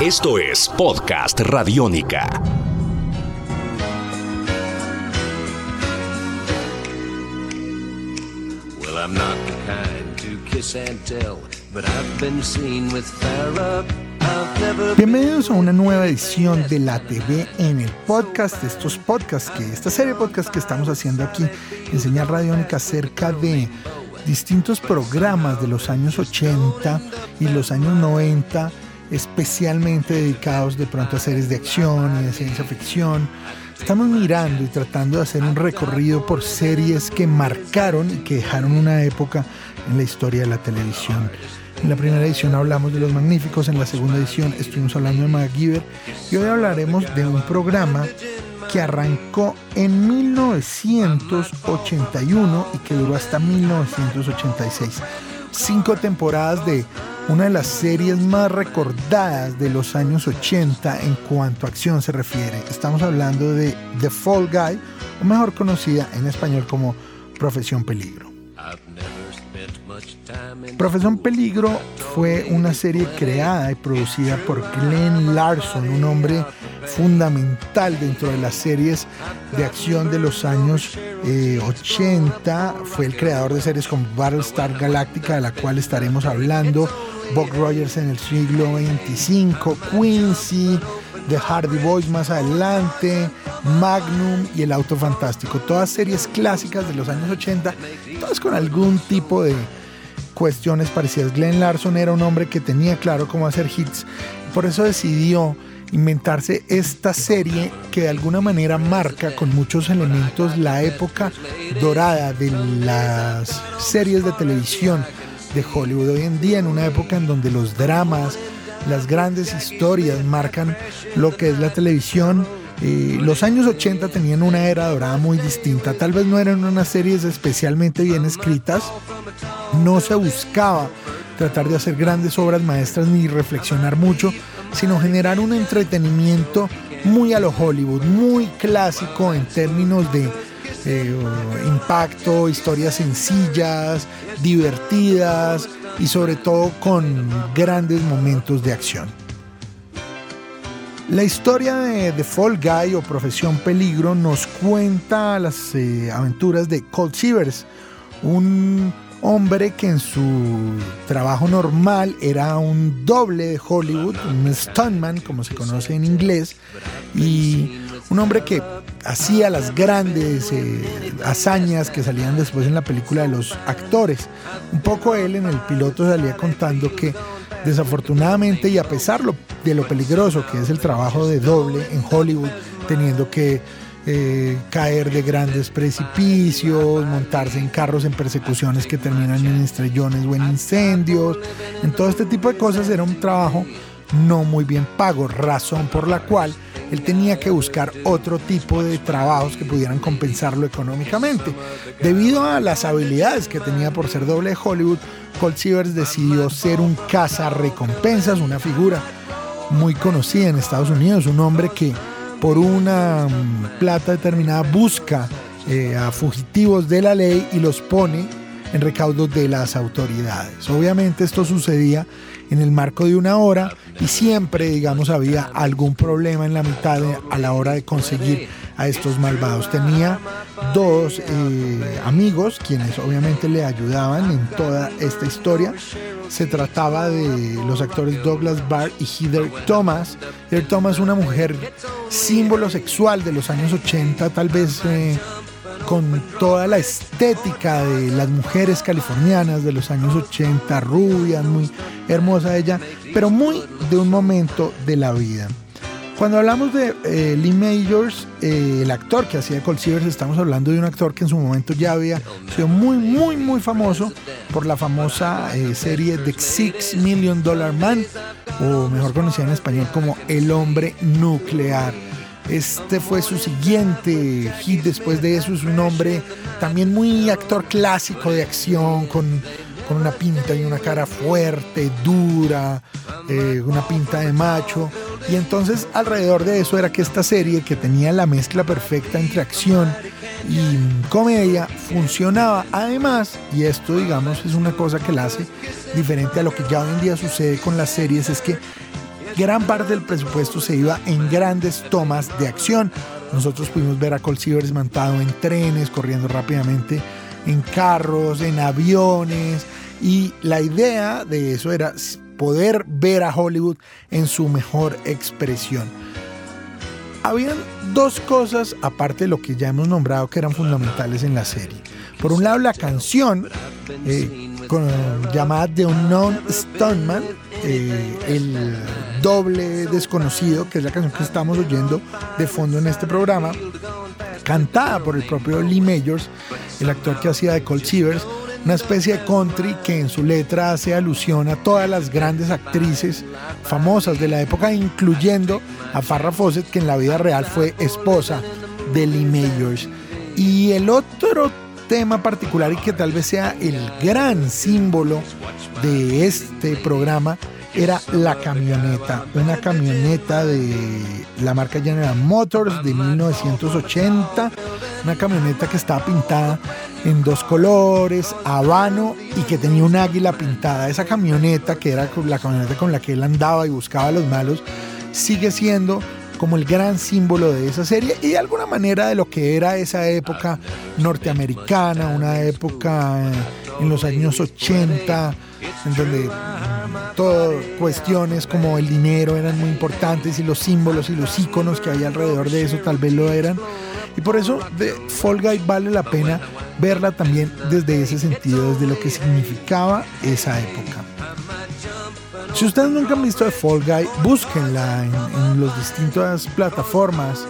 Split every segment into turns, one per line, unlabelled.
Esto es Podcast Radiónica.
Well, I'm not the kind to kiss and tell, but I've been seen with Farrah. I've never
Bienvenidos a una nueva edición de la TV en el podcast, de estos podcasts, que esta serie de podcasts que estamos haciendo aquí en Señal Radiónica acerca de distintos programas de los años 80 y los años 90, especialmente dedicados de pronto a series de acción y de ciencia ficción. Estamos mirando y tratando de hacer un recorrido por series que marcaron y que dejaron una época en la historia de la televisión. En la primera edición hablamos de Los Magníficos, en la segunda edición estuvimos hablando de MacGyver y hoy hablaremos de un programa que arrancó en 1981 y que duró hasta 1986. Cinco temporadas de una de las series más recordadas de los años 80 en cuanto a acción se refiere. Estamos hablando de The Fall Guy, o mejor conocida en español como Profesión Peligro. Profesión Peligro fue una serie creada y producida por Glenn Larson, un hombre fundamental dentro de las series de acción de los años eh, 80. Fue el creador de series como Battlestar Galactica, de la cual estaremos hablando, Buck Rogers en el siglo 25, Quincy, The Hardy Boys más adelante, Magnum y El Auto Fantástico. Todas series clásicas de los años 80, todas con algún tipo de cuestiones parecidas. Glenn Larson era un hombre que tenía claro cómo hacer hits, por eso decidió inventarse esta serie que de alguna manera marca con muchos elementos la época dorada de las series de televisión de Hollywood hoy en día, en una época en donde los dramas, las grandes historias marcan lo que es la televisión. Eh, los años 80 tenían una era dorada muy distinta, tal vez no eran unas series especialmente bien escritas, no se buscaba tratar de hacer grandes obras maestras ni reflexionar mucho, sino generar un entretenimiento muy a lo Hollywood, muy clásico en términos de eh, impacto, historias sencillas, divertidas y sobre todo con grandes momentos de acción. La historia de The Fall Guy o Profesión Peligro nos cuenta las eh, aventuras de Colt Sievers, un hombre que en su trabajo normal era un doble de Hollywood, un stuntman como se conoce en inglés, y un hombre que hacía las grandes eh, hazañas que salían después en la película de los actores. Un poco él en el piloto salía contando que desafortunadamente y a pesar de lo peligroso que es el trabajo de doble en Hollywood, teniendo que eh, caer de grandes precipicios, montarse en carros en persecuciones que terminan en estrellones o en incendios, en todo este tipo de cosas era un trabajo no muy bien pago, razón por la cual él tenía que buscar otro tipo de trabajos que pudieran compensarlo económicamente. Debido a las habilidades que tenía por ser doble de Hollywood, Colt Sievers decidió ser un recompensas, una figura muy conocida en Estados Unidos, un hombre que por una mm, plata determinada busca eh, a fugitivos de la ley y los pone en recaudos de las autoridades. Obviamente esto sucedía en el marco de una hora y siempre, digamos, había algún problema en la mitad a la hora de conseguir a estos malvados. Tenía dos eh, amigos quienes obviamente le ayudaban en toda esta historia. Se trataba de los actores Douglas Barr y Heather Thomas. Heather Thomas, una mujer símbolo sexual de los años 80, tal vez eh, con toda la estética de las mujeres californianas de los años 80, rubia, muy hermosa ella, pero muy de un momento de la vida. Cuando hablamos de eh, Lee Majors, eh, el actor que hacía Cold Sievers, estamos hablando de un actor que en su momento ya había sido muy, muy, muy famoso por la famosa eh, serie The Six Million Dollar Man, o mejor conocida en español como El Hombre Nuclear. Este fue su siguiente hit. Después de eso es un hombre también muy actor clásico de acción, con, una pinta y una cara fuerte, dura, una pinta de macho. Y entonces alrededor de eso era que esta serie, que tenía la mezcla perfecta entre acción y comedia funcionaba. Además, y esto digamos es una cosa que la hace diferente a lo que ya hoy en día sucede con las series, es que gran parte del presupuesto se iba en grandes tomas de acción. Nosotros pudimos ver a Colt Sievers montado en trenes, corriendo rápidamente en carros, en aviones, y la idea de eso era poder ver a Hollywood en su mejor expresión. Habían dos cosas, aparte de lo que ya hemos nombrado, que eran fundamentales en la serie. Por un lado, la canción eh, llamada The Unknown Stuntman, eh, el doble desconocido, que es la canción que estamos oyendo de fondo en este programa, cantada por el propio Lee Majors, el actor que hacía de Colt Sievers, una especie de country que en su letra hace alusión a todas las grandes actrices famosas de la época, incluyendo a Farrah Fawcett, que en la vida real fue esposa de Lee Mayors. Y el otro tema particular y que tal vez sea el gran símbolo de este programa era la camioneta, una camioneta de la marca General Motors de 1980, una camioneta que estaba pintada en dos colores, habano y que tenía un águila pintada. Esa camioneta, que era la camioneta con la que él andaba y buscaba a los malos, sigue siendo como el gran símbolo de esa serie y de alguna manera de lo que era esa época norteamericana, una época en los años 80, en donde todas cuestiones como el dinero eran muy importantes y los símbolos y los iconos que hay alrededor de eso tal vez lo eran. Y por eso de Fall Guy vale la pena verla también desde ese sentido, desde lo que significaba esa época. Si ustedes nunca han visto de Fall Guy, búsquenla en, en las distintas plataformas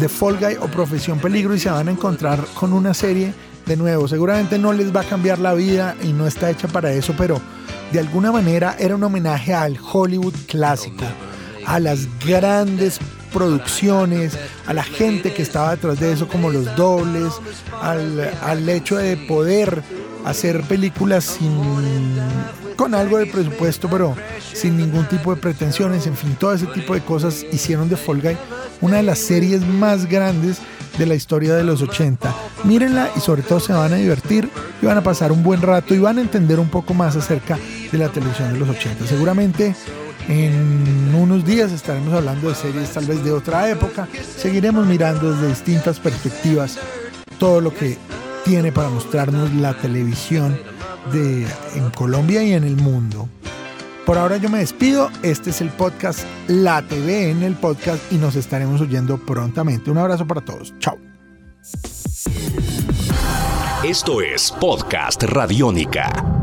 de Fall Guy o Profesión Peligro y se van a encontrar con una serie de nuevo. Seguramente no les va a cambiar la vida y no está hecha para eso, pero de alguna manera era un homenaje al Hollywood clásico, a las grandes producciones, a la gente que estaba detrás de eso, como los dobles, al, hecho de poder hacer películas sin, con algo de presupuesto, pero sin ningún tipo de pretensiones, en fin, todo ese tipo de cosas hicieron de Fall Guy una de las series más grandes de la historia de los 80. Mírenla y sobre todo se van a divertir y van a pasar un buen rato y van a entender un poco más acerca de la televisión de los 80. Seguramente en unos días estaremos hablando de series tal vez de otra época. Seguiremos mirando desde distintas perspectivas todo lo que tiene para mostrarnos la televisión de, en Colombia y en el mundo. Por ahora yo me despido. Este es el podcast La TV en el podcast y nos estaremos oyendo prontamente. Un abrazo para todos. Chao.
Esto es Podcast Radiónica.